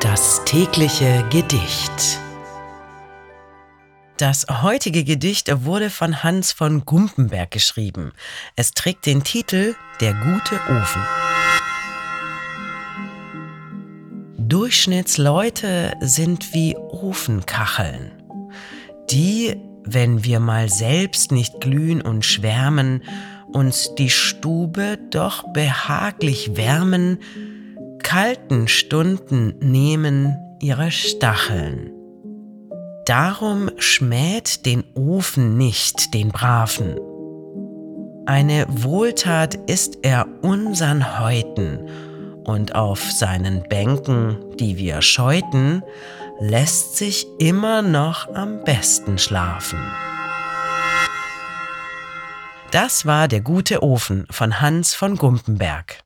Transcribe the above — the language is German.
Das tägliche Gedicht. Das heutige Gedicht wurde von Hans von Gumpenberg geschrieben. Es trägt den Titel Der gute Ofen. Durchschnittsleute sind wie Ofenkacheln, die, wenn wir mal selbst nicht glühen und schwärmen, uns die Stube doch behaglich wärmen, kalten Stunden nehmen ihre Stacheln. Darum schmäht den Ofen nicht, den Braven. Eine Wohltat ist er unsern Häuten, und auf seinen Bänken, die wir scheuten, lässt sich immer noch am besten schlafen. Das war der gute Ofen von Hans von Gumpenberg.